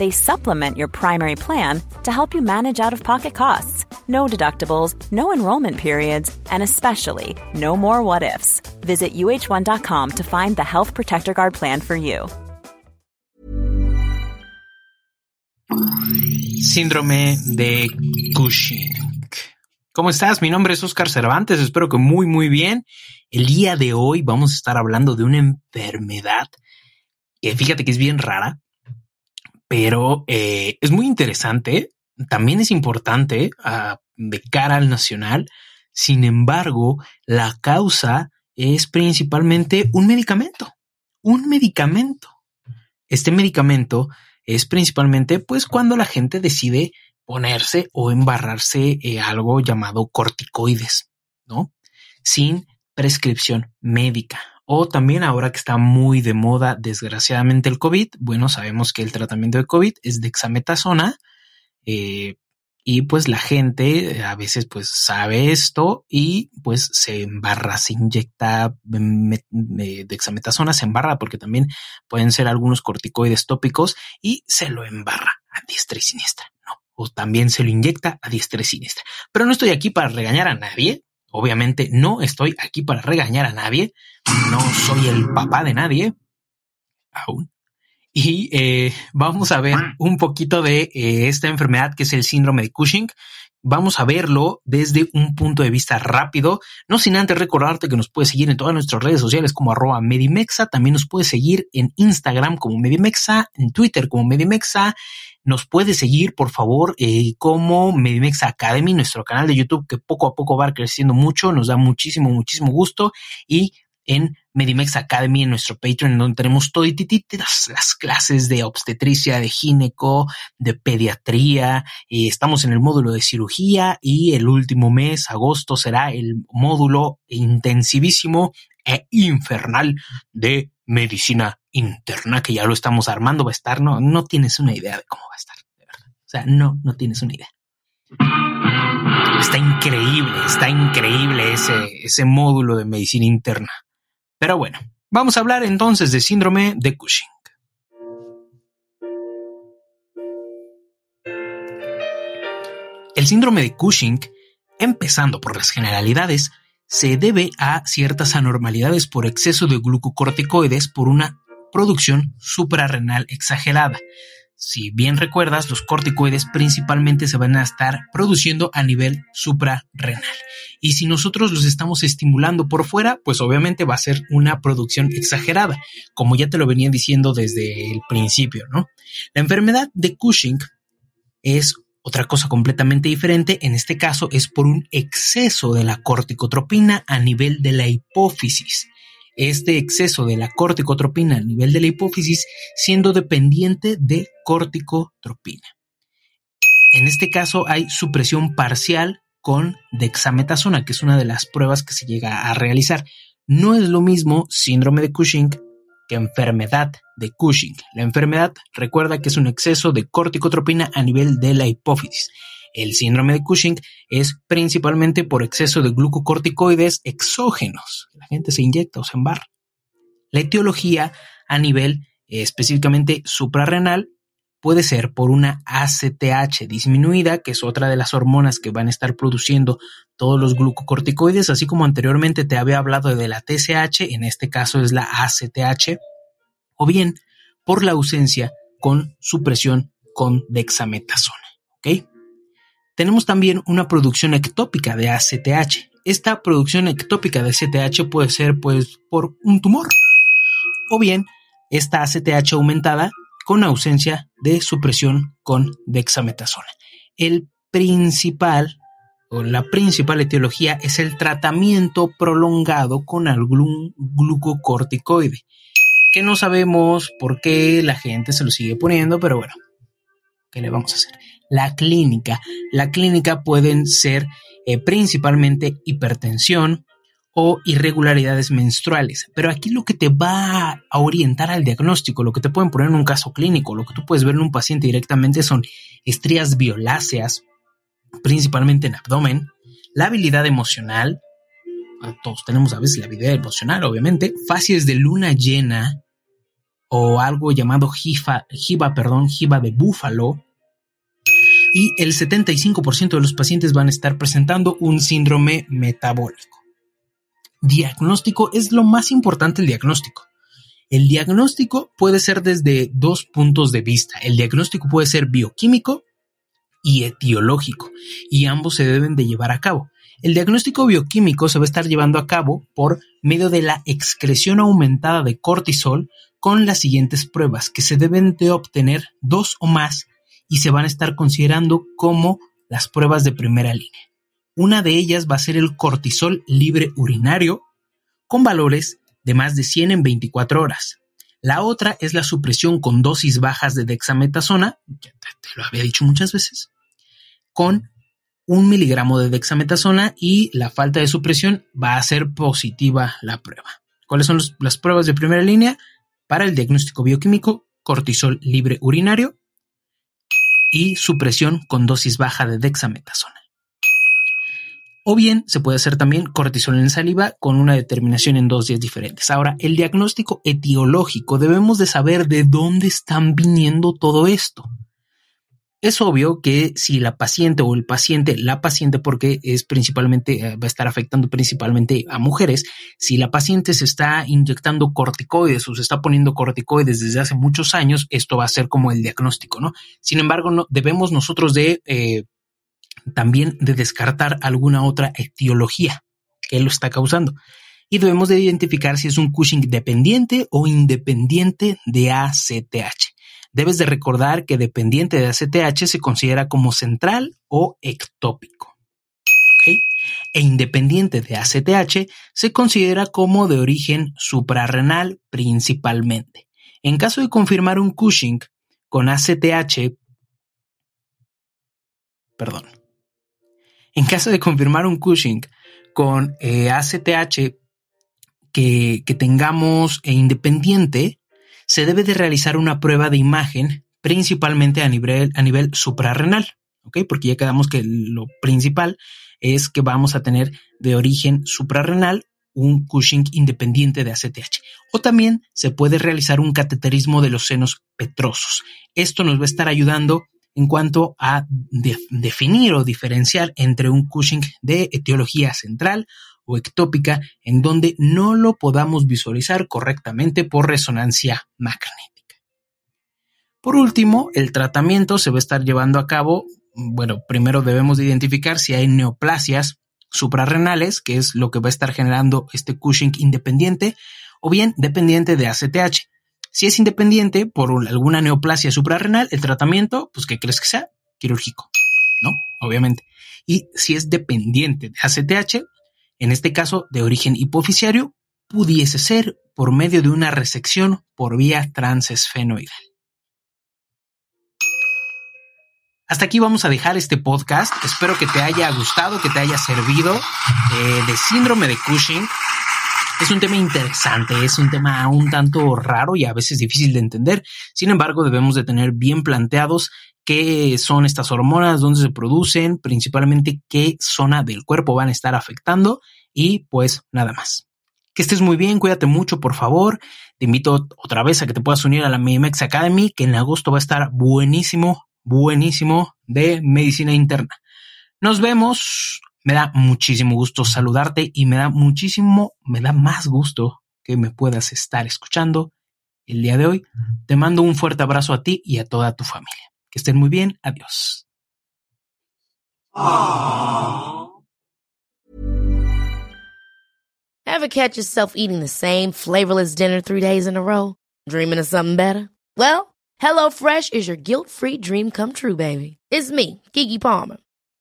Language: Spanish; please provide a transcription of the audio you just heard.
they supplement your primary plan to help you manage out of pocket costs. No deductibles, no enrollment periods, and especially no more what ifs. Visit uh1.com to find the Health Protector Guard plan for you. Síndrome de Cushing. ¿Cómo estás? Mi nombre es Oscar Cervantes, espero que muy muy bien. El día de hoy vamos a estar hablando de una enfermedad que fíjate que es bien rara, pero eh, es muy interesante, también es importante uh, de cara al nacional. Sin embargo, la causa es principalmente un medicamento, un medicamento. Este medicamento es principalmente pues cuando la gente decide ponerse o embarrarse eh, algo llamado corticoides, ¿no? Sin prescripción médica. O también ahora que está muy de moda, desgraciadamente, el COVID, bueno, sabemos que el tratamiento de COVID es dexametasona. Eh, y pues la gente eh, a veces pues sabe esto y pues se embarra, se inyecta dexametasona, se embarra porque también pueden ser algunos corticoides tópicos y se lo embarra a diestra y siniestra. O también se lo inyecta a diestra y siniestra. Pero no estoy aquí para regañar a nadie, Obviamente no estoy aquí para regañar a nadie, no soy el papá de nadie, aún. Y eh, vamos a ver un poquito de eh, esta enfermedad que es el síndrome de Cushing. Vamos a verlo desde un punto de vista rápido, no sin antes recordarte que nos puedes seguir en todas nuestras redes sociales como arroba Medimexa, también nos puedes seguir en Instagram como Medimexa, en Twitter como Medimexa, nos puede seguir, por favor, eh, como Medimex Academy, nuestro canal de YouTube que poco a poco va creciendo mucho, nos da muchísimo, muchísimo gusto y en Medimex Academy, en nuestro Patreon, donde tenemos todo y las, las clases de obstetricia, de gineco, de pediatría. y estamos en el módulo de cirugía y el último mes, agosto, será el módulo intensivísimo e infernal de medicina interna, que ya lo estamos armando, va a estar, no, no tienes una idea de cómo va a estar, de verdad. O sea, no, no tienes una idea. Está increíble, está increíble ese, ese módulo de medicina interna. Pero bueno, vamos a hablar entonces de síndrome de Cushing. El síndrome de Cushing, empezando por las generalidades, se debe a ciertas anormalidades por exceso de glucocorticoides por una producción suprarrenal exagerada. Si bien recuerdas, los corticoides principalmente se van a estar produciendo a nivel suprarrenal. Y si nosotros los estamos estimulando por fuera, pues obviamente va a ser una producción exagerada, como ya te lo venía diciendo desde el principio, ¿no? La enfermedad de Cushing es otra cosa completamente diferente, en este caso es por un exceso de la corticotropina a nivel de la hipófisis. Este exceso de la corticotropina a nivel de la hipófisis siendo dependiente de corticotropina. En este caso hay supresión parcial con dexametasona, que es una de las pruebas que se llega a realizar. No es lo mismo síndrome de Cushing enfermedad de Cushing. La enfermedad recuerda que es un exceso de corticotropina a nivel de la hipófisis. El síndrome de Cushing es principalmente por exceso de glucocorticoides exógenos. La gente se inyecta o se embarra. La etiología a nivel eh, específicamente suprarrenal puede ser por una ACTH disminuida, que es otra de las hormonas que van a estar produciendo todos los glucocorticoides, así como anteriormente te había hablado de la TSH, en este caso es la ACTH, o bien por la ausencia con supresión con dexametasona. Tenemos también una producción ectópica de ACTH. Esta producción ectópica de ACTH puede ser pues por un tumor o bien esta ACTH aumentada con ausencia de supresión con dexametasona. El principal o la principal etiología es el tratamiento prolongado con algún glucocorticoide, que no sabemos por qué la gente se lo sigue poniendo, pero bueno, ¿qué le vamos a hacer? La clínica. La clínica pueden ser eh, principalmente hipertensión, o irregularidades menstruales. Pero aquí lo que te va a orientar al diagnóstico, lo que te pueden poner en un caso clínico, lo que tú puedes ver en un paciente directamente son estrías violáceas, principalmente en abdomen, la habilidad emocional, todos tenemos a veces la habilidad emocional, obviamente, fases de luna llena o algo llamado jiva, jiva, perdón, jiva de búfalo, y el 75% de los pacientes van a estar presentando un síndrome metabólico diagnóstico es lo más importante el diagnóstico. El diagnóstico puede ser desde dos puntos de vista. El diagnóstico puede ser bioquímico y etiológico, y ambos se deben de llevar a cabo. El diagnóstico bioquímico se va a estar llevando a cabo por medio de la excreción aumentada de cortisol con las siguientes pruebas, que se deben de obtener dos o más y se van a estar considerando como las pruebas de primera línea. Una de ellas va a ser el cortisol libre urinario con valores de más de 100 en 24 horas. La otra es la supresión con dosis bajas de dexametasona, ya te lo había dicho muchas veces, con un miligramo de dexametasona y la falta de supresión va a ser positiva la prueba. ¿Cuáles son las pruebas de primera línea? Para el diagnóstico bioquímico, cortisol libre urinario y supresión con dosis baja de dexametasona. O bien se puede hacer también cortisol en saliva con una determinación en dos días diferentes. Ahora, el diagnóstico etiológico debemos de saber de dónde están viniendo todo esto. Es obvio que si la paciente o el paciente, la paciente porque es principalmente, eh, va a estar afectando principalmente a mujeres, si la paciente se está inyectando corticoides o se está poniendo corticoides desde hace muchos años, esto va a ser como el diagnóstico, ¿no? Sin embargo, debemos nosotros de eh, también de descartar alguna otra etiología que lo está causando. Y debemos de identificar si es un Cushing dependiente o independiente de ACTH. Debes de recordar que dependiente de ACTH se considera como central o ectópico. E independiente de ACTH se considera como de origen suprarrenal principalmente. En caso de confirmar un Cushing con ACTH, perdón, en caso de confirmar un Cushing con eh, ACTH que, tengamos e independiente, se debe de realizar una prueba de imagen principalmente a nivel, suprarrenal, ¿ok? Porque ya quedamos que lo principal es que vamos a tener de origen suprarrenal un Cushing independiente de ACTH. O también se puede realizar un cateterismo de los senos petrosos. Esto nos va a estar ayudando en cuanto a definir o diferenciar entre un Cushing de etiología central o ectópica en donde no lo podamos visualizar correctamente por resonancia magnética. Por último, el tratamiento se va a estar llevando a cabo, bueno, primero debemos de identificar si hay neoplasias suprarrenales, que es lo que va a estar generando este Cushing independiente, o bien dependiente de ACTH. Si es independiente por alguna neoplasia suprarrenal, el tratamiento, pues, ¿qué crees que sea? Quirúrgico, ¿no? Obviamente. Y si es dependiente de ACTH, en este caso de origen hipoficiario, pudiese ser por medio de una resección por vía transesfenoidal. Hasta aquí vamos a dejar este podcast. Espero que te haya gustado, que te haya servido eh, de síndrome de Cushing Es un tema interesante, es un tema un tanto raro y a veces difícil de entender. Sin embargo, debemos de tener bien planteados qué son estas hormonas, dónde se producen, principalmente qué zona del cuerpo van a estar afectando y pues nada más. Que estés muy bien, cuídate mucho, por favor. Te invito otra vez a que te puedas unir a la MIMEX Academy, que en agosto va a estar buenísimo, buenísimo de medicina interna. Nos vemos. Me da muchísimo gusto saludarte y me da muchísimo, me da más gusto que me puedas estar escuchando el día de hoy. Te mando un fuerte abrazo a ti y a toda tu familia. Que estén muy bien. Adiós. Ever catch yourself eating the same flavorless dinner three days in a row? Dreaming of something better? Well, HelloFresh is your guilt-free dream come true, baby. It's me, Kiki Palmer.